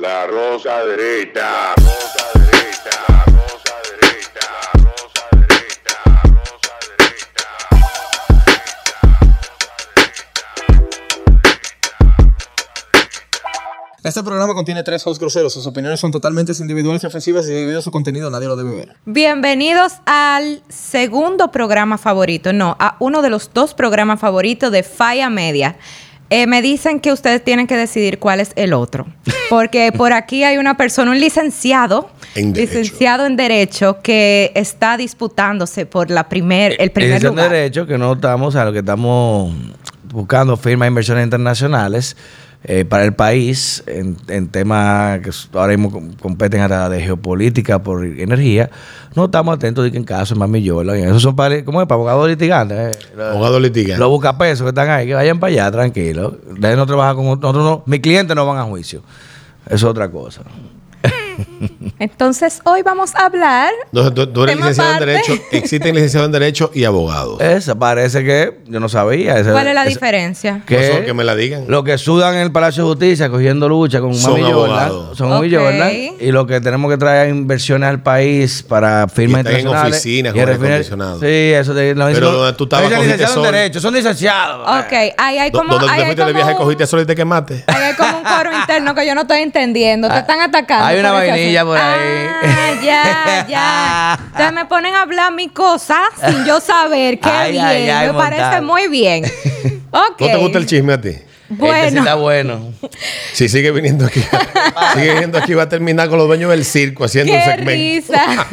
La rosa derecha. Rosa derecha. Rosa derecha. Rosa derecha. Rosa derecha. Este programa contiene tres hosts groseros. Sus opiniones son totalmente individuales y ofensivas y debido a su contenido nadie lo debe ver. Bienvenidos al segundo programa favorito, no, a uno de los dos programas favoritos de Falla Media. Eh, me dicen que ustedes tienen que decidir cuál es el otro. Porque por aquí hay una persona, un licenciado, En Derecho. licenciado en Derecho, que está disputándose por la primer, el primer Licenciado en lugar. Derecho, que no estamos, a lo que estamos buscando firmas de inversiones internacionales eh, para el país en, en temas que ahora mismo com- competen hasta de geopolítica por energía. No estamos atentos de que en caso es más millones. Esos son para, ¿cómo es? Para abogados litigantes. eh. Abogado litigante. Los buscapesos que están ahí, que vayan para allá, tranquilos. Ustedes no trabajan con nosotros, no, mis clientes no van a juicio. Eso es otra cosa. Entonces, hoy vamos a hablar. Entonces, tú, tú eres licenciado en. Derecho. Existen licenciados en Derecho y abogados. Esa parece que yo no sabía. Esa- ¿Cuál es la esa- diferencia? que, No me la digan. Lo que sudan en el Palacio de Justicia cogiendo lucha con Son Mami Jordan, abogados. son Ok. Mami Jordan, y lo que tenemos que traer inversiones al país para firmas Y están en internacionales. oficinas y con. Sí, eso de, no, Pero no- donde tú no estabas, cogiste licenciados en sol. derecho, son licenciados. Ok, ahí hay como. ¿Dónde tú ahí te de como viaje? un- Cogiste sol y te quemaste. Ahí hay como un coro interno que yo no estoy entendiendo. Te están atacando. Hay una vainilla asunto. por ahí. Ah, ya, ya. Entonces me ponen a hablar mi cosa sin yo saber. Qué Ay, bien. ay, ay, me parece muy bien. Ok. ¿No te gusta el chisme a ti? Este sí Bueno, está bueno. Si sigue viniendo aquí, sigue viniendo aquí, va a terminar con los dueños del circo haciendo un segmento. risa.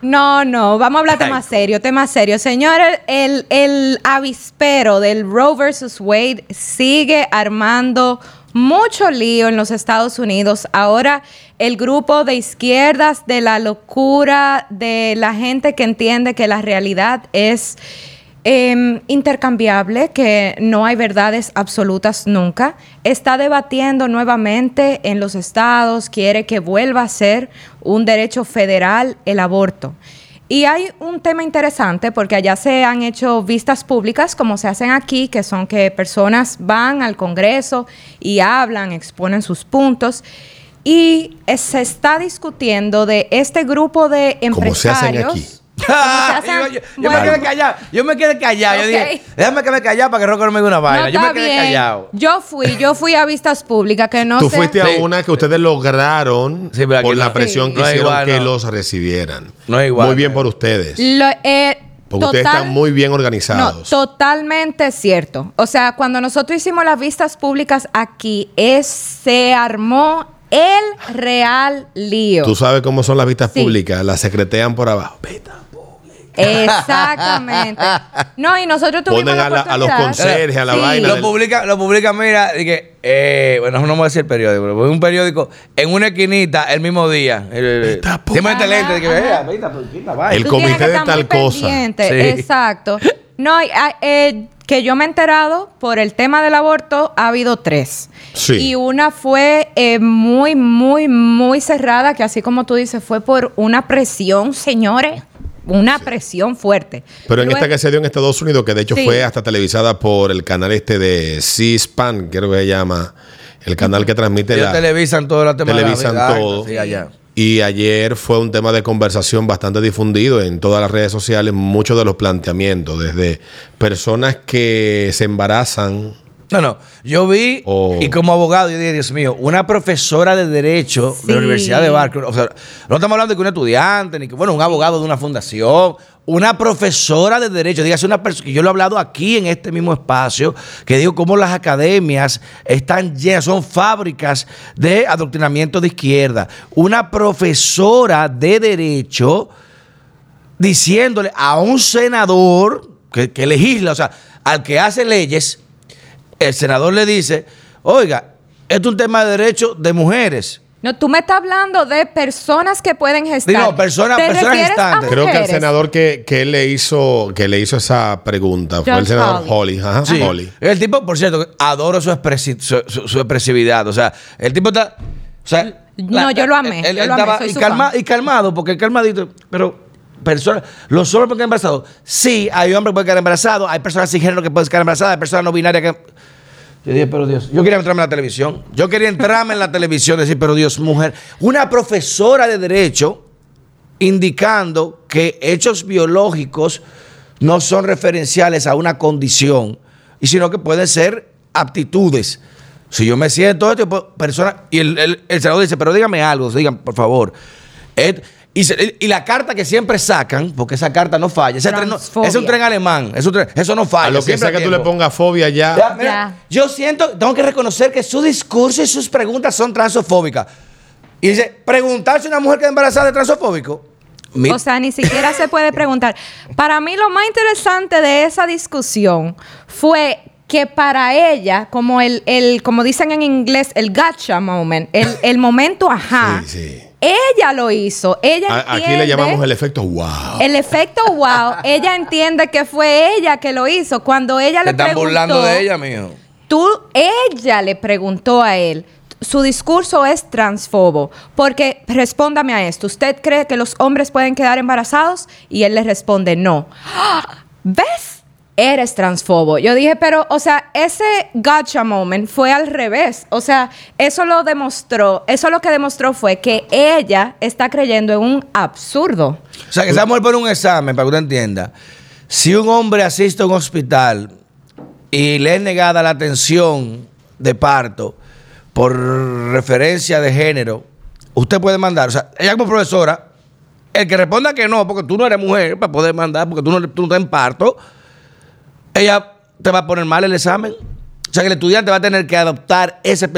No, no, vamos a hablar tema serio, tema serio. Señores, el, el avispero del Roe versus Wade sigue armando mucho lío en los Estados Unidos. Ahora el grupo de izquierdas, de la locura, de la gente que entiende que la realidad es em, intercambiable, que no hay verdades absolutas nunca, está debatiendo nuevamente en los estados, quiere que vuelva a ser un derecho federal el aborto. Y hay un tema interesante porque allá se han hecho vistas públicas como se hacen aquí, que son que personas van al Congreso y hablan, exponen sus puntos. Y se está discutiendo de este grupo de Como se hacen empresarios. aquí. yo, yo- yo Bueno. me quedé callado. Yo me quedé callado. Yo dije, déjame quedarme callado para que Rocco no me diga una vaina. No, yo me quedé bien. callado. Yo fui, yo fui a vistas públicas que no Tú sé. fuiste Sí. a una que ustedes lograron Sí, por la no. presión Sí. que No hicieron igual, que no. los recibieran. No es igual, Muy bien por ustedes. Lo- eh, Porque ustedes están muy bien No, organizados. totalmente cierto. O sea, cuando nosotros hicimos las vistas públicas aquí, es, se armó el real lío. Tú sabes cómo son las vistas Sí. públicas, las secretean por abajo. Vista. Exactamente. No, y nosotros tuvimos Ponen la a la- a los conserjes, a la Sí. vaina Lo del- publica, lo publica, mira, y que, eh, bueno, no me voy a decir el periódico, pero es un periódico en una esquinita el mismo día. El- este comité de tal cosa. Sí. Exacto. No, ah, eh, que yo me he enterado por el tema del aborto, ha habido tres. Sí. Y una fue eh, muy, muy, muy cerrada, que así como tú dices, fue por una presión, señores. Una presión fuerte. Pero en Luego- esta que se dio en Estados Unidos, que de hecho Sí. fue hasta televisada por el canal este de C-SPAN, creo que se llama, el canal que transmite Ellos la... televisan todo el tema televisan de la vida, todo. Sí, allá. Y ayer fue un tema de conversación bastante difundido en todas las redes sociales, muchos de los planteamientos, desde personas que se embarazan, No, no. Yo vi, y como abogado, yo dije, Dios mío, una profesora de Derecho Sí. de la Universidad de Barclay. O sea, no estamos hablando de que un estudiante, ni que, bueno, un abogado de una fundación. Una profesora de Derecho, dígase una persona, que yo lo he hablado aquí en este mismo espacio, que digo cómo las academias están llenas, son fábricas de adoctrinamiento de izquierda. Una profesora de Derecho diciéndole a un senador que, que legisla, o sea, al que hace leyes, el senador le dice, oiga, esto es un tema de derechos de mujeres. No, tú me estás hablando de personas que pueden gestar. Digo, persona- ¿Te personas a gestantes. Creo que el senador que, que le hizo que le hizo esa pregunta fue el senador. Holly. Ajá, Sí. El tipo, por cierto, adoro su, expresi- su, su- su expresividad. O sea, el tipo está. O sea, No, yo lo amé, Él, yo él lo amé, estaba soy y, calma- calmado, porque el calmadito. Pero, personas. Los hombres pueden quedar embarazados. Sí, hay hombres que pueden quedar embarazados. Hay personas sin género que pueden quedar embarazadas. Hay personas no binarias que. Yo dije, pero Dios, yo quería entrarme en la televisión. Yo quería entrarme en la televisión decir, pero Dios, mujer. Una profesora de derecho indicando que hechos biológicos no son referenciales a una condición, y sino que pueden ser aptitudes. Si yo me siento esto, persona, y el, el, el senador dice, pero dígame algo, digan, por favor. Y, se- y la carta que siempre sacan, porque esa carta no falla, ese tren no- Transfobia. es un tren alemán, es un tren- eso no falla. A lo que sea que tú le pongas fobia ya. Ya, mira, Ya. Yo siento, tengo que reconocer que su discurso y sus preguntas son transofóbicas. Y dice, preguntarse a una mujer que es embarazada es transofóbico. Mi- O sea, ni siquiera se puede preguntar. Para mí lo más interesante de esa discusión fue que para ella, como el, el como dicen en inglés, el gotcha moment, el, el momento ajá, Sí, sí. Ella lo hizo. Ella A- Aquí le entiende- llamamos el efecto wow. el efecto wow. ella entiende que fue ella que lo hizo. Cuando ella le están preguntó, burlando de ella, mijo. Tú, ella le preguntó a él, su discurso es transfobo, porque respóndame a esto, ¿usted cree que los hombres pueden quedar embarazados? Y él le responde, no. ¡Ah! ¿Ves? Eres transfobo. Yo dije, pero, o sea, ese gotcha moment fue al revés. O sea, eso lo demostró, eso lo que demostró fue que ella está creyendo en un absurdo. O sea, que mujer pone un examen, para que usted entienda. Si un hombre asiste a un hospital y le es negada la atención de parto por referencia de género, usted puede mandar, o sea, ella como profesora, el que responda que no, porque tú no eres mujer para poder mandar, porque tú no, tú no estás en parto, ella te va a poner mal el examen. O sea, que el estudiante va a tener que adoptar ese...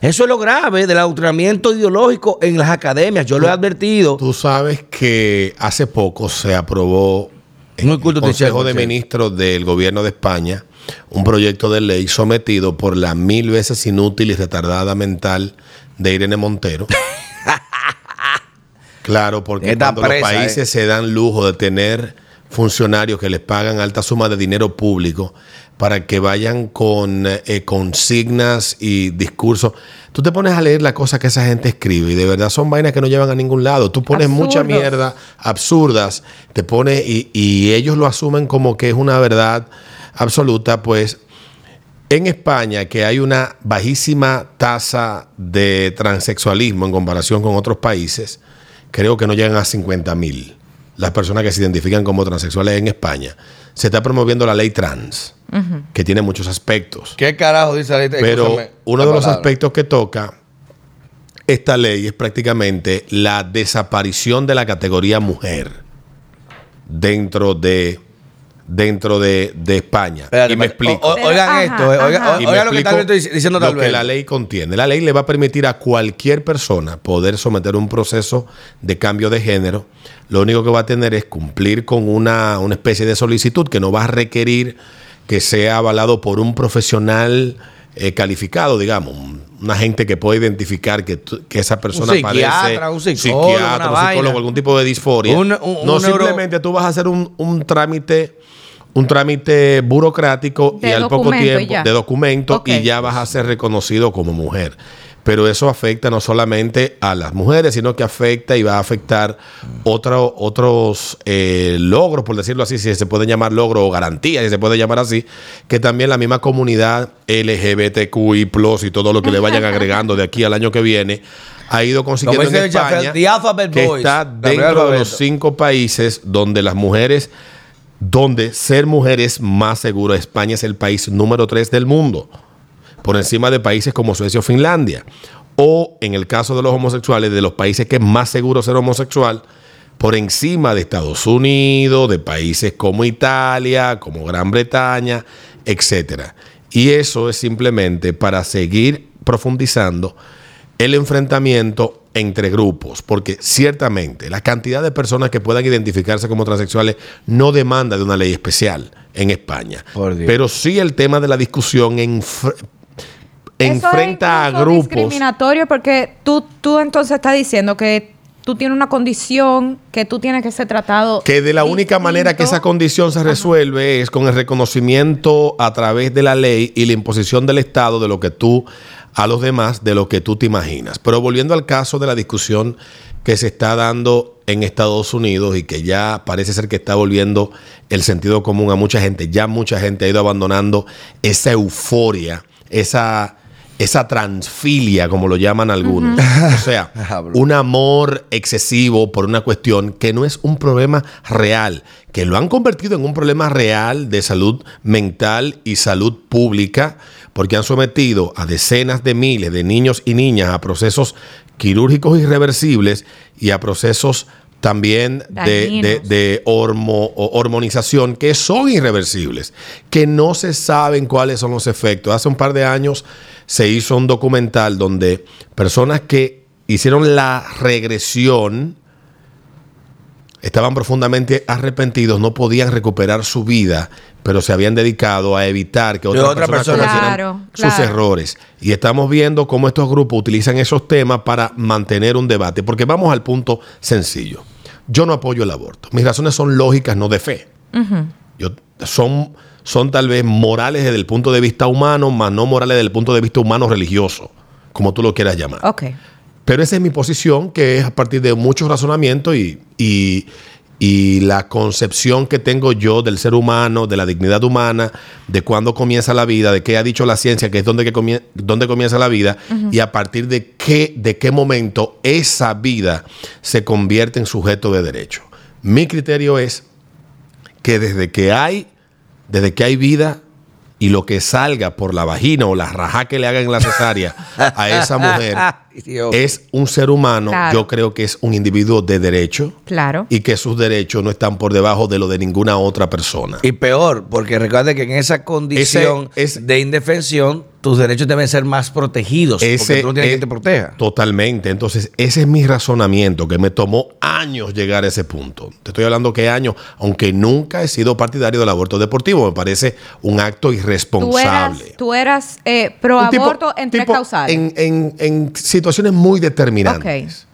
Eso es lo grave del adoctrinamiento ideológico en las academias. Yo lo he advertido. Tú sabes que hace poco se aprobó en el Consejo de. Ministros del Gobierno de España un proyecto de ley sometido por la mil veces inútil y retardada mental de Irene Montero. claro, porque Está cuando presa, los países eh. se dan lujo de tener funcionarios que les pagan alta suma de dinero público para que vayan con eh, consignas y discursos. Tú te pones a leer la cosa que esa gente escribe y de verdad son vainas que no llevan a ningún lado. Tú pones mucha Absurdos. mierda absurdas, te pones y, y ellos lo asumen como que es una verdad absoluta, pues en España, que hay una bajísima tasa de transexualismo en comparación con otros países, creo que no llegan a 50 mil las personas que se identifican como transexuales en España. Se está promoviendo la ley trans, que tiene muchos aspectos. ¿Qué carajo dice la ley? Pero Escúchame, uno de los palabra. aspectos que toca esta ley es prácticamente la desaparición de la categoría mujer dentro de dentro de, de España. Espérate, y me explico. O- o- oigan Ajá, esto, oigan, ajá. Y me oigan lo que estoy diciendo lo tal que vez. la ley contiene. La ley le va a permitir a cualquier persona poder someter un proceso de cambio de género. Lo único que va a tener es cumplir con una, una especie de solicitud que no va a requerir que sea avalado por un profesional eh, calificado, digamos, un- una gente que pueda identificar que, que esa persona Un psiquiatra, padece un psicólogo, psiquiatra, un psicólogo, algún tipo de disforia. Un- un- no simplemente tú vas a hacer un, un trámite un trámite burocrático De y al poco tiempo ya. de documento Ok. y ya vas a ser reconocido como mujer. Pero eso afecta no solamente a las mujeres, sino que afecta y va a afectar otro- otros eh, logros, por decirlo así, si se pueden llamar logros o garantías, si se puede llamar así, que también la misma comunidad LGBTQI y todo lo que le vayan agregando de aquí al año que viene, ha ido consiguiendo en España, alphabet que boys, está dentro de los cinco países donde las mujeres donde ser mujer es más seguro. España es el país número 3 del mundo, por encima de países como Suecia o Finlandia. O en el caso de los homosexuales, de los países que es más seguro ser homosexual, por encima de Estados Unidos, de países como Italia, como Gran Bretaña, etcétera. Y eso es simplemente para seguir profundizando el enfrentamiento entre grupos, porque ciertamente la cantidad de personas que puedan identificarse como transexuales no demanda de una ley especial en España. Pero sí el tema de la discusión Eso enfrenta a es grupos. discriminatorio porque tú, tú entonces estás diciendo que tú tienes una condición que tú tienes que ser tratado. Que de la única manera que esa condición se resuelve es con el reconocimiento a través de la ley y la imposición del Estado de lo que tú a los demás, de lo que tú te imaginas. Pero volviendo al caso de la discusión que se está dando en Estados Unidos y que ya parece ser que está volviendo el sentido común a mucha gente, ya mucha gente ha ido abandonando esa euforia esa, esa transfilia, como lo llaman algunos. O sea, un amor excesivo por una cuestión que no es un problema real, que lo han convertido en un problema real de salud mental y salud pública, porque han sometido a decenas de miles de niños y niñas a procesos quirúrgicos irreversibles y a procesos también de, de- de hormo- hormonización que son irreversibles, que no se saben cuáles son los efectos. Hace un par de años se hizo un documental donde personas que hicieron la regresión estaban profundamente arrepentidos, no podían recuperar su vida, pero se habían dedicado a evitar que otras otra personas persona- Claro, sus claro. errores. Y estamos viendo cómo estos grupos utilizan esos temas para mantener un debate, porque vamos al punto sencillo. Yo no apoyo el aborto. Mis razones son lógicas, no de fe. Yo, son, son tal vez morales desde el punto de vista humano, más no morales desde el punto de vista humano religioso, como tú lo quieras llamar. Ok. Pero esa es mi posición, que es a partir de muchos razonamientos y, y- y la concepción que tengo yo del ser humano, de la dignidad humana, de cuándo comienza la vida, de qué ha dicho la ciencia, que es donde, que comie- dónde comienza la vida, y a partir de qué, de qué momento esa vida se convierte en sujeto de derecho. Mi criterio es que desde que hay, desde que hay vida y lo que salga por la vagina o la raja que le hagan en la cesárea a esa mujer. es un ser humano, Claro. yo creo que es un individuo de derecho Claro. y que sus derechos no están por debajo de lo de ninguna otra persona. Y peor, porque recuerda que en esa condición Ese- es- de indefensión, tus derechos deben ser más protegidos. porque tú no tienes es- quien te proteja. Totalmente. Entonces, ese es mi razonamiento, que me tomó años llegar a ese punto. Te estoy hablando que años, aunque nunca he sido partidario del aborto deportivo, me parece un acto Tú eras, irresponsable. tú eras eh, pro Un tipo- aborto en tres causales. En, en- en situaciones muy determinantes.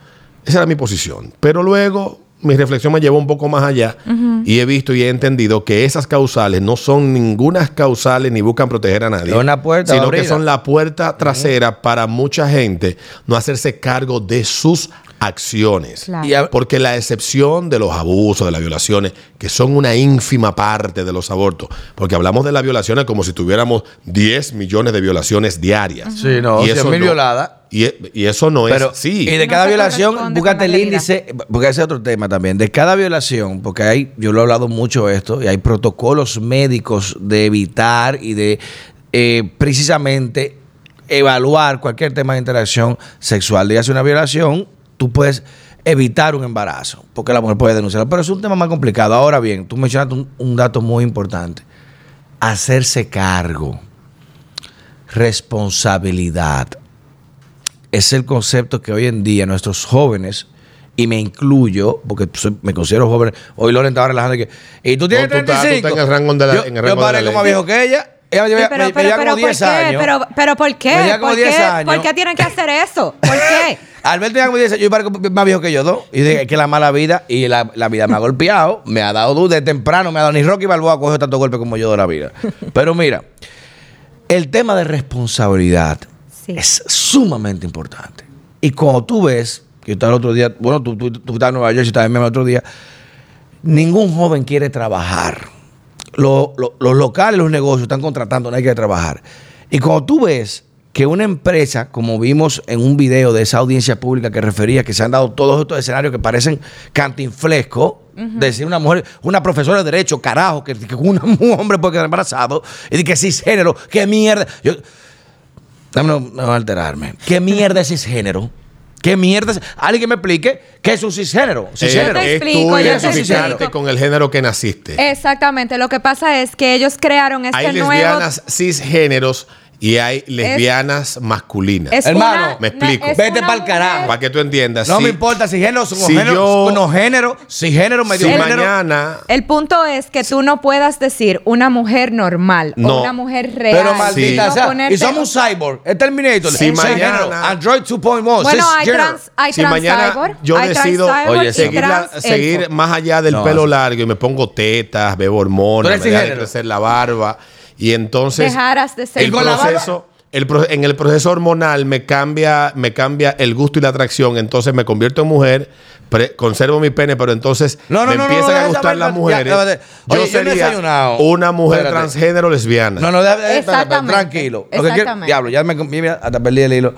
Esa era mi posición. Pero luego mi reflexión me llevó un poco más allá y he visto y he entendido que esas causales no son ninguna causales ni buscan proteger a nadie. Una puerta sino que son la puerta trasera para mucha gente no hacerse cargo de sus acciones. Claro. Y Porque la excepción de los abusos, de las violaciones, que son una ínfima parte de los abortos, porque hablamos de las violaciones como si tuviéramos 10 millones de violaciones diarias. Sí, no, 100.000 violadas. Y, e- y eso no Pero, es así. No Y de cada violación, búscate el índice, porque ese es otro tema también. De cada violación, porque hay, yo lo he hablado mucho esto, y hay protocolos médicos de evitar y de eh, precisamente evaluar cualquier tema de interacción sexual. Dígase una violación, tú puedes evitar un embarazo, porque la mujer puede denunciarlo. Pero es un tema más complicado. Ahora bien, tú mencionaste un, un dato muy importante. Hacerse cargo. Responsabilidad es el concepto que hoy en día nuestros jóvenes, y me incluyo, porque soy- me considero joven, hoy Loren estaba relajando y que, y tú tienes No, tú estás- tú 35. estás en el rango de la- yo, en el yo rango de parezco la más ley. viejo que ella. Ella me, Sí, lleva- pero, me- me pero, como ¿por 10 qué? años. Pero, pero, ¿por qué? Me como ¿Por 10 qué? años. ¿Por qué tienen que hacer eso? ¿Por qué? Alberto tenía como 10 años, yo parezco más viejo que yo dos. Y dije que la mala vida y la, la vida me ha golpeado, me ha dado de temprano, me ha dado ni Rocky Balboa cogió tanto golpe como yo de la vida. Pero mira, el tema de responsabilidad Sí. es sumamente importante. Y cuando tú ves, que yo estaba el otro día, bueno, tú, tú, tú estás en Nueva York y estás en el otro día, ningún joven quiere trabajar. Lo- lo- los locales, los negocios están contratando, no hay que trabajar. Y cuando tú ves que una empresa, como vimos en un video de esa audiencia pública que refería, que se han dado todos estos escenarios que parecen cantinflesco, decir una mujer, una profesora de derecho, carajo, que, que una- un hombre puede quedar embarazado, y de que cisgénero, qué mierda. Yo, Dame no, no alterarme. ¿Qué mierda es cisgénero? ¿Qué mierda es? Alguien me explique qué es un cisgénero. Cisgénero. te Eh, es tú yo te identificarte con el género que naciste. Exactamente. Lo que pasa es que ellos crearon este hay nuevo. lesbianas cisgéneros y hay lesbianas masculinas. es Hermano, una- me explico. es Vete una pa'l carajo. Para que tú entiendas. No si- me importa si género, son si género, yo- no género, si género, medio Si género. mañana El punto es que tú no puedas decir una mujer normal No. o una mujer real. Pero maldita No sea, ponerte- y somos un cyborg, es Terminator, Si mañana- género, Android 2.1, Bueno, hay trans, hay si trans mañana cyborg, yo hay trans decido cyborg Oye, seguir, la- seguir más allá del No, pelo largo y me pongo tetas, bebo hormonas, me deja de crecer la barba y entonces Dejaras de ser ¿Y el proceso el pro- en el proceso hormonal me cambia, me cambia el gusto y la atracción, entonces me convierto en mujer, pre- conservo mi pene, pero entonces No, no, me no, empiezan no, a gustar las ya, mujeres. Oye, yo yo sería desayunado. una mujer Espérate. transgénero lesbiana. No, no, espérate, Exactamente. tranquilo. Lo que quiero- Exactamente. diablo, ya me hasta perdí el hilo.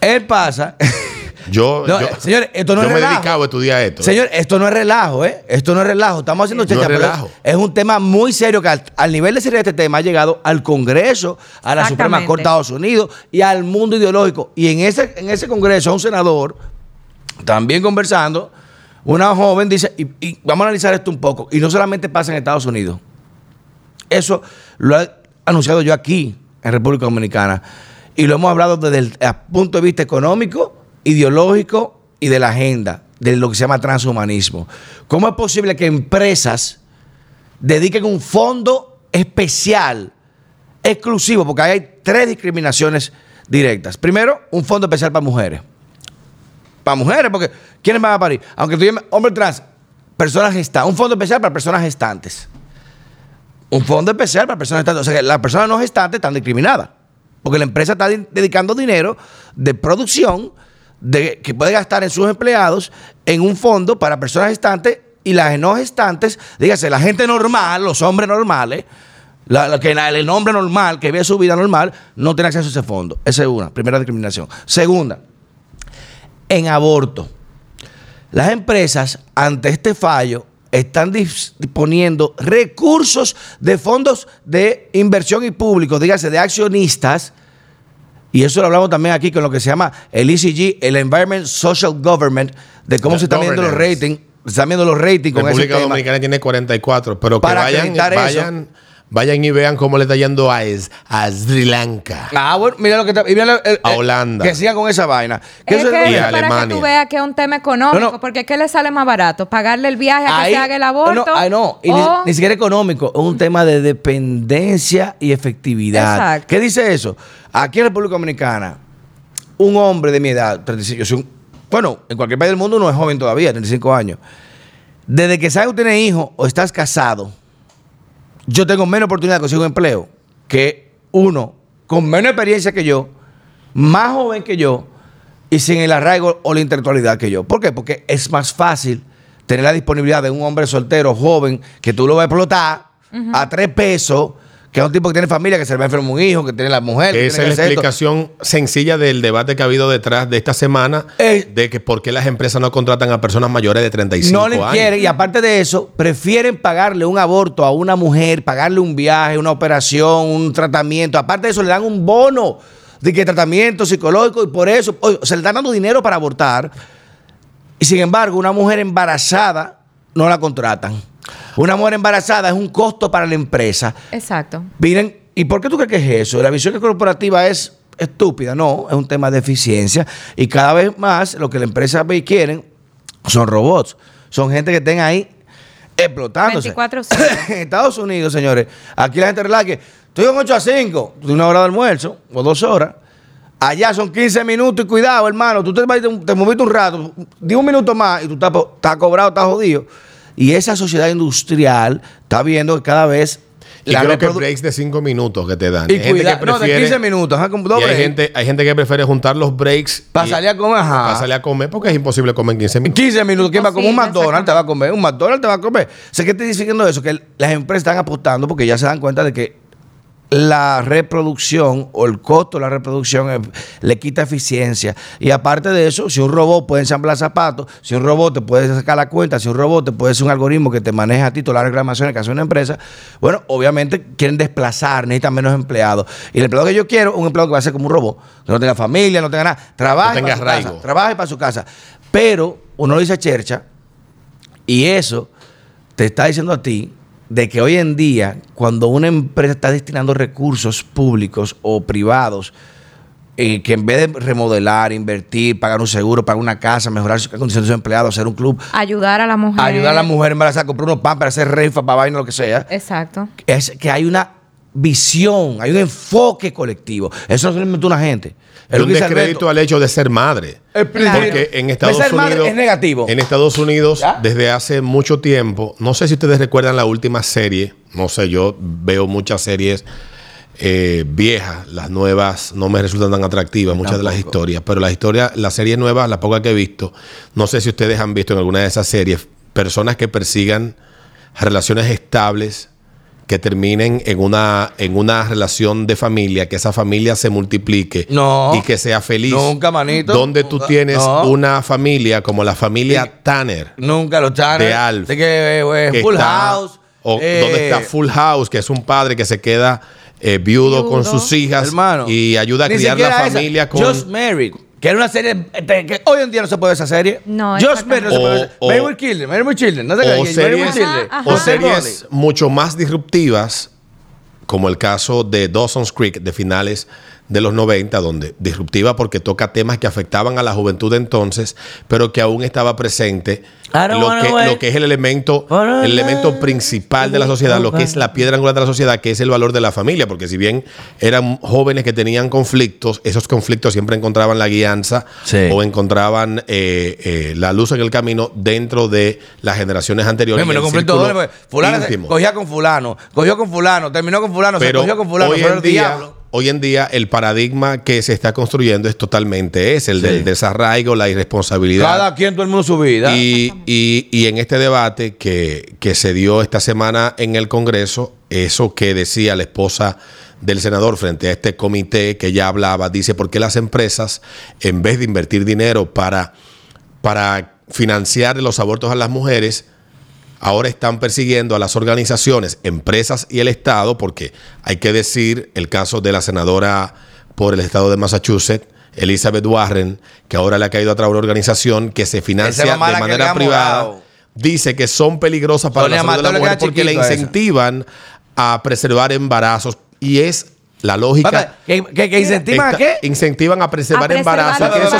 Él pasa. Yo, No, yo- eh, señores, esto no yo es me he relajo. dedicado a estudiar esto. Señor, esto no es relajo, ¿eh? Esto no es relajo. Estamos haciendo No checha, es pero relajo. Es un tema muy serio que al, al nivel de seriedad de este tema ha llegado al Congreso, a la Suprema. Corte de Estados Unidos y al mundo ideológico. Y en ese, en ese Congreso, un senador, también conversando, una joven dice, y, y vamos a analizar esto un poco, y no solamente pasa en Estados Unidos. Eso lo he anunciado yo aquí, en República Dominicana, y lo hemos hablado desde el punto de vista económico, ideológico y de la agenda, de lo que se llama transhumanismo. ¿Cómo es posible que empresas dediquen un fondo especial, exclusivo, porque ahí hay tres discriminaciones directas? Primero, un fondo especial para mujeres. Para mujeres, porque ¿quiénes van a parir? Aunque tú llames hombre trans, personas gestantes. Un fondo especial para personas gestantes. Un fondo especial para personas gestantes. O sea, que las personas no gestantes están discriminadas. Porque la empresa está di- dedicando dinero de producción que puede gastar en sus empleados en un fondo para personas gestantes y las no gestantes, dígase, la gente normal, los hombres normales, la- que el hombre normal que vive su vida normal, no tiene acceso a ese fondo. Esa es una, primera discriminación. Segunda, en aborto. Las empresas, ante este fallo, están dis- disponiendo recursos de fondos de inversión y público, dígase, de accionistas. Y eso lo hablamos también aquí con lo que se llama el ECG, el Environment Social Government, de cómo The se están viendo los ratings. Se están viendo los ratings con ese República tema. Dominicana tiene 44, pero que Para vayan, vayan, vayan y vean cómo le está yendo a, Es- a Sri Lanka. Ah, bueno, mira lo que está. y mira el- A Holanda. Que sigan con esa vaina. Que Es eso es que lo- Y es para que Alemania. tú veas que es un tema económico, No, no. porque ¿qué le sale más barato? ¿Pagarle el viaje a que se haga el aborto? No, ay, no, y ni, ni siquiera económico, es un tema de dependencia y efectividad. Exacto. ¿Qué dice eso? Aquí en República Dominicana, un hombre de mi edad, 35, yo soy un- bueno, en cualquier país del mundo uno es joven todavía, 35 años. Desde que sabes que tienes hijo o estás casado, yo tengo menos oportunidad de conseguir un empleo que uno con menos experiencia que yo, más joven que yo y sin el arraigo o la intelectualidad que yo. ¿Por qué? Porque es más fácil tener la disponibilidad de un hombre soltero, joven, que tú lo vas a explotar a tres pesos, que es un tipo que tiene familia, que se le va a enfermar un hijo, que tiene la mujer. que Esa es la esto. explicación sencilla del debate que ha habido detrás de esta semana Eh. de que por qué las empresas no contratan a personas mayores de 35 No le años. quieren, y aparte de eso, prefieren pagarle un aborto a una mujer, pagarle un viaje, una operación, un tratamiento. Aparte de eso, le dan un bono de que tratamiento psicológico y por eso, se le están dando dinero para abortar. Y sin embargo, una mujer embarazada no la contratan. Una mujer embarazada es un costo para la empresa. Exacto. Miren, ¿y por qué tú crees que es eso? La visión corporativa es estúpida, no, es un tema de eficiencia y cada vez más lo que la empresa ve y quieren son robots, son gente que estén ahí explotándose. 24/7. en Estados Unidos, señores, aquí la gente relaja que estoy en 8 a 5, de una hora de almuerzo o dos horas. Allá son 15 minutos y cuidado, hermano. Tú te, te, te moviste un rato, di un minuto más y tú estás, estás cobrado, estás jodido. Y esa sociedad industrial está viendo que cada vez Y la creo que breaks de 5 minutos que te dan. y Hay gente cuida- no, de prefiere- 15 minutos, ajá, y doble. hay gente, hay gente que prefiere juntar los breaks Para salir a comer, ajá. para salir a comer porque es imposible comer en 15 En minutos. 15 minutos, ¿quién va a comer? Un McDonald's te va a comer, un McDonald's te va a comer. Sé que estoy diciendo eso, que las empresas están apostando porque ya se dan cuenta de que la reproducción o el costo de la reproducción le quita eficiencia. Y aparte de eso, si un robot puede ensamblar zapatos, si un robot te puede sacar la cuenta, si un robot te puede hacer un algoritmo que te maneja a ti todas las reclamaciones que hace una empresa, bueno, obviamente quieren desplazar, necesitan menos empleados. Y el empleado que yo quiero, un empleado que va a ser como un robot, que no tenga familia, no tenga nada, trabaje No tenga para su casa, trabaje para su casa. Pero uno lo dice chercha, y eso te está diciendo a ti de que hoy en día, cuando una empresa está destinando recursos públicos o privados, eh, que en vez de remodelar, invertir, pagar un seguro, pagar una casa, mejorar sus condiciones de sus empleados, hacer un club, Ayudar a la mujer. ayudar a la mujer embarazada, comprar unos pan para hacer rifa, para vaina, lo que sea, Exacto. es que hay una visión, hay un enfoque colectivo. Eso no inventó una gente. Es un descrédito al hecho de ser madre. Porque en Estados Ser madre Unidos. es negativo. En Estados Unidos, ¿Ya? desde hace mucho tiempo, no sé si ustedes recuerdan la última serie. No sé, yo veo muchas series eh, viejas, las nuevas no me resultan tan atractivas, muchas de las historias, pero la historia, la serie nueva, la poca que he visto, no sé si ustedes han visto en alguna de esas series personas que persigan relaciones estables que terminen en una en una relación de familia, que esa familia se multiplique No. y que sea feliz. Nunca, manito. Donde tú Nunca. tienes No. una familia como la familia Tanner. Nunca los chanes. De Alf. De que, eh, que Full está- House. O eh, donde está Full House, que es un padre que se queda eh, viudo, Viudo. con sus hijas Hermano. y ayuda a criar la esa. familia con. Just Married. Que era una serie eh, que hoy en día no se puede ver esa serie. No, Just Married no se O- puede ver. o- Married with Children. Married with Children. No te o calles, Married with series, Children. Ajá, o ajá. series mucho más disruptivas, como el caso de Dawson's Creek de finales de los 90, donde disruptiva porque toca temas que afectaban a la juventud de entonces, pero que aún estaba presente lo que, lo que es el elemento, el elemento principal de la sociedad, lo que es la piedra angular de la sociedad, que es el valor de la familia, porque si bien eran jóvenes que tenían conflictos, esos conflictos siempre encontraban la guianza Sí. o encontraban eh, eh, la luz en el camino dentro de las generaciones anteriores. Me lo porque fulano cogía con fulano, cogió con fulano, terminó con fulano, se Pero cogió con fulano, hoy en, el día, diablo. Hoy en día el paradigma que se está construyendo es totalmente ese, el Sí. del desarraigo, la irresponsabilidad. Cada quien, todo el mundo su vida. Y, y- y en este debate que, que se dio esta semana en el Congreso, eso que decía la esposa del senador frente a este comité que ya hablaba, dice, ¿por qué las empresas, en vez de invertir dinero para, para financiar los abortos a las mujeres, ahora están persiguiendo a las organizaciones, empresas y el Estado, porque hay que decir el caso de la senadora por el Estado de Massachusetts, Elizabeth Warren, que ahora le ha caído a través de una organización que se financia es de manera privada. morado. Dice que son peligrosas para Sonia la salud de la mujer porque le a incentivan a preservar embarazos y es la lógica. Papá, ¿Que, que, que incentivan a qué? Incentivan a preservar A preservar embarazos. esos.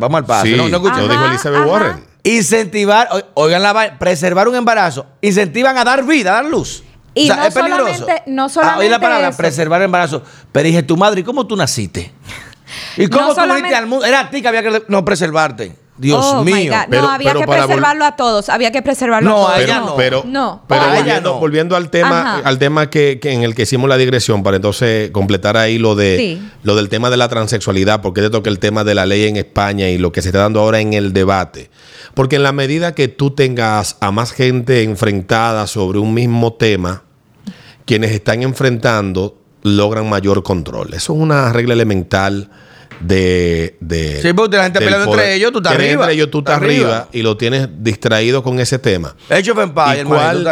Vamos al paso. Sí, No, no escucho. lo dijo Elizabeth ajá. Warren. Incentivar, o- oigan la preservar un embarazo, incentivan a dar vida, a dar luz. Y no es peligroso. solamente- no Ah, oye solamente la palabra, eso. preservar el embarazo. Pero dije, tu madre, ¿y cómo tú naciste? ¿Y cómo No tú solamente- viniste al mundo? Era a ti que había que no preservarte. Dios Oh, my mío. God. Pero- no, había pero que preservarlo a todos. Había que preservarlo No, a todos. pero, no. pero, No. pero volviendo, no. volviendo al tema, Ajá. al tema que, que en el que hicimos la digresión, para entonces completar ahí lo de Sí. lo del tema de la transexualidad, porque te toca el tema de la ley en España y lo que se está dando ahora en el debate. Porque en la medida que tú tengas a más gente enfrentada sobre un mismo tema, quienes están enfrentando logran mayor control. Eso es una regla elemental de... de Sí, porque la gente peleando entre ellos, tú estás arriba. Entre ellos tú estás arriba. arriba y lo tienes distraído con ese tema. Empires, ¿Y cuál,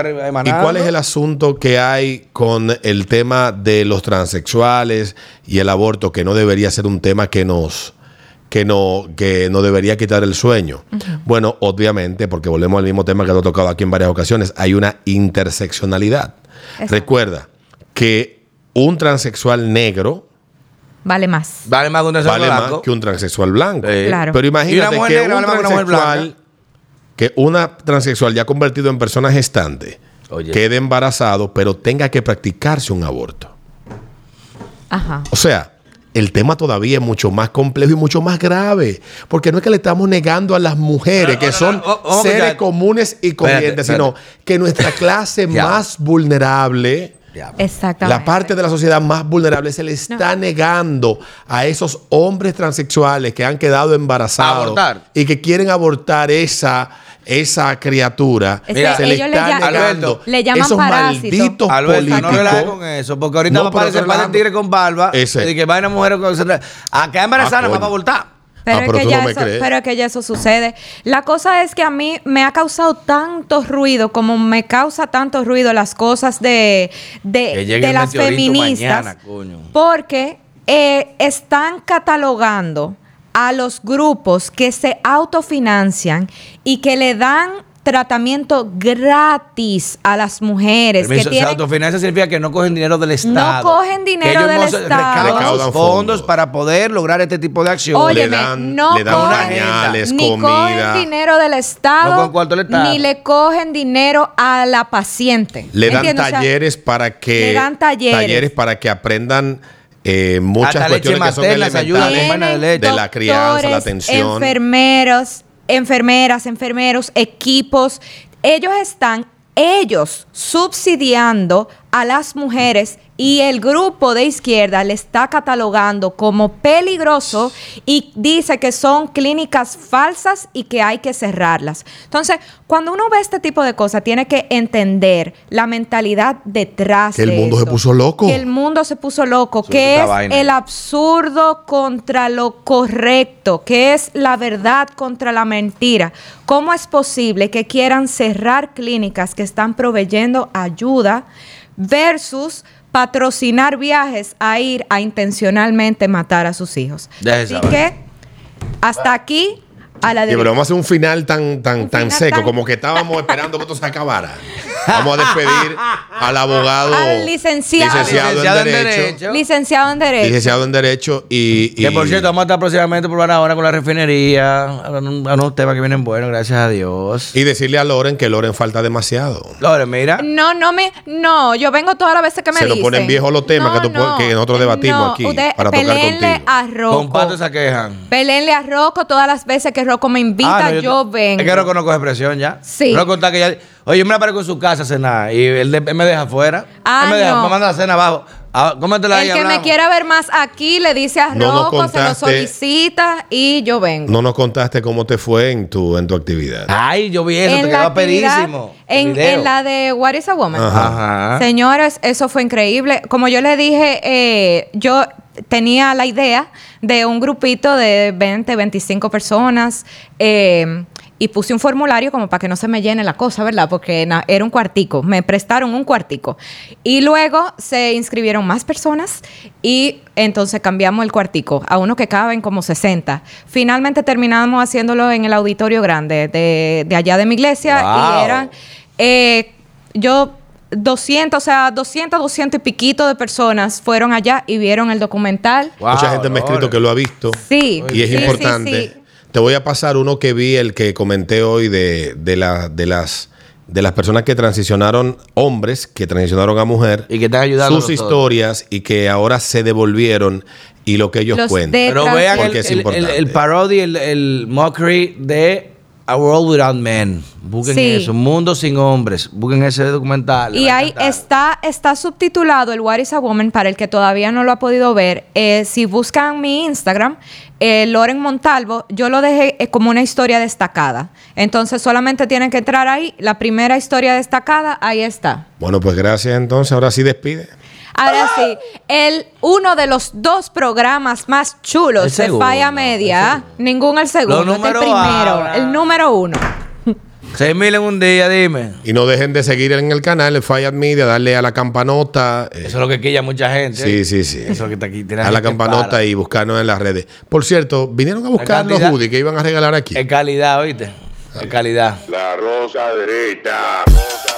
y cuál es el asunto que hay con el tema de los transexuales y el aborto, que no debería ser un tema que nos que no, que no debería quitar el sueño? Bueno, obviamente, porque volvemos al mismo tema que lo he tocado aquí en varias ocasiones, hay una interseccionalidad. Exacto. Recuerda que un transexual negro Vale más. Vale más que un tercer vale blanco. más que un transexual blanco. Eh, Claro. Pero imagínate que negra un vale transexual, que una transexual ya convertido en persona gestante, Oye. quede embarazado, pero tenga que practicarse un aborto. Ajá. O sea, el tema todavía es mucho más complejo y mucho más grave, porque no es que le estamos negando a las mujeres, No, que no, son no, seres comunes y corrientes, espérate. sino que nuestra clase más vulnerable Exactamente. la parte de la sociedad más vulnerable se le está negando a esos hombres transexuales que han quedado embarazados Abortar. y que quieren abortar esa, esa criatura. Que se le ellos le está negando le llaman esos parásito. malditos Alberto, no políticos. relajes con eso, porque ahorita No, va a aparecer no par de relajamos. tigre con barba Ese. y que vaina mujeres con Acá embarazada Ah, no va a voltar. Pero, Ah, es pero que tú ya no eso, pero es que ya eso sucede. La cosa es que a mí me ha causado tanto ruido, como me causa tanto ruido las cosas de, de, Que de las feministas. mañana, coño. Porque eh, están catalogando a los grupos que se autofinancian y que le dan tratamiento gratis a las mujeres que Permiso, se tienen autofinancia significa que no cogen dinero del Estado. cogen dinero Que ellos del Estado. Recaudan, Recaudan sus fondos, para poder lograr este tipo de acciones. Óyeme, le dan, no le dan cogen- pañales, ni comida. cogen dinero del Estado, No del Estado. ni le cogen dinero a la paciente. Le dan ¿Entiendes? O sea, talleres para que le dan talleres. para que aprendan eh, muchas Hasta cuestiones que son ayuda elementales vaina de la crianza, la atención. Enfermeros, enfermeras, enfermeros, equipos. Ellos están, ellos subsidiando a las mujeres y el grupo de izquierda le está catalogando como peligroso y dice que son clínicas falsas y que hay que cerrarlas. Entonces, cuando uno ve este tipo de cosas, tiene que entender la mentalidad detrás Que el de mundo se puso loco. Que el mundo se puso loco, que es vaina. el absurdo contra lo correcto, que es la verdad contra la mentira. ¿Cómo es posible que quieran cerrar clínicas que están proveyendo ayuda versus patrocinar viajes a ir a intencionalmente matar a sus hijos? Así que hasta aquí a la Sí, de pero vamos a hacer un final tan, tan, Un tan final seco, tan- como que estábamos esperando que esto se acabara. Vamos a despedir al abogado Al licenciado. licenciado Licenciado en en Derecho, Derecho. licenciado en Derecho. licenciado en Derecho y, y- Que por cierto, vamos a estar próximamente por una hora con la refinería. A un- a unos temas que vienen buenos, gracias a Dios. y decirle a Loren que Loren falta demasiado. Lore, mira. No, no me, no, yo vengo todas las veces que me Se nos dicen. ponen viejos los temas que tú puedes- que nosotros debatimos aquí usted para tocar contigo. a Rocco. Con pato se quejan. Peléenle a Rocco todas las veces que Rocco me invita, Ah, no, yo, vengo. Es que Rocco no coge presión ya. Sí. Rocco está que ya. Oye, yo me la paro en su casa a cenar y él, él me deja afuera. Ah, él me, deja, no. me manda la cena abajo. Ah, cómetela ahí El que me quiera ver más aquí le dice a No nos Rocco, se lo contaste- solicita y yo vengo. No nos contaste cómo te fue en tu, en tu actividad. Ay, yo vi eso, te quedaba actividad- perísimo. el En, video. en la de What is a Woman. Ajá. Señores, eso fue increíble. Como yo le dije, eh, yo tenía la idea de un grupito de 20, 25 personas. eh, y puse un formulario como para que no se me llene la cosa, ¿verdad? Porque na- era un cuartico, me prestaron un cuartico. Y luego se inscribieron más personas y entonces cambiamos el cuartico a uno que caben como 60. Finalmente terminamos haciéndolo en el auditorio grande de, de allá de mi iglesia Wow. y eran eh, yo 200, o sea, 200, 200 y piquito de personas fueron allá y vieron el documental. Wow, Mucha gente me ha escrito que lo ha visto. Sí. Y es sí, sí, importante. sí. Te voy a pasar uno que vi, el que comenté hoy de, de, la- de las, de las personas que transicionaron, hombres que transicionaron a mujer, Y que están ayudando. sus historias y que ahora se devolvieron y lo que ellos Los cuentan. Pero vean el, Porque es el, importante. el, el parody, el, el mockery de A World Without Men. Busquen Sí. eso. Un mundo sin hombres. Busquen ese documental. Y ahí está, está subtitulado el What is a Woman para el que todavía no lo ha podido ver. Eh, si buscan mi Instagram, eh, Loren Montalvo, yo lo dejé eh, como una historia destacada. Entonces solamente tienen que entrar ahí. La primera historia destacada, ahí está. Bueno, pues gracias entonces. Ahora sí despide. Ahora sí, el, uno de los dos programas más chulos El de segundo, Falla Media, ¿ah? ningún el segundo, este el primero, ahora. el número uno. Seis mil en un día, dime. Y no dejen de seguir en el canal, el Fire Media, darle a la campanota. eh, Eso es lo que quilla mucha gente. sí, sí, sí. Eso es lo que está aquí. tiene A la campanota para. y buscarnos en las redes. Por cierto, vinieron a buscar los hoodies que iban a regalar aquí. Es calidad, ¿oíste? Es calidad. La rosa derecha. Rosa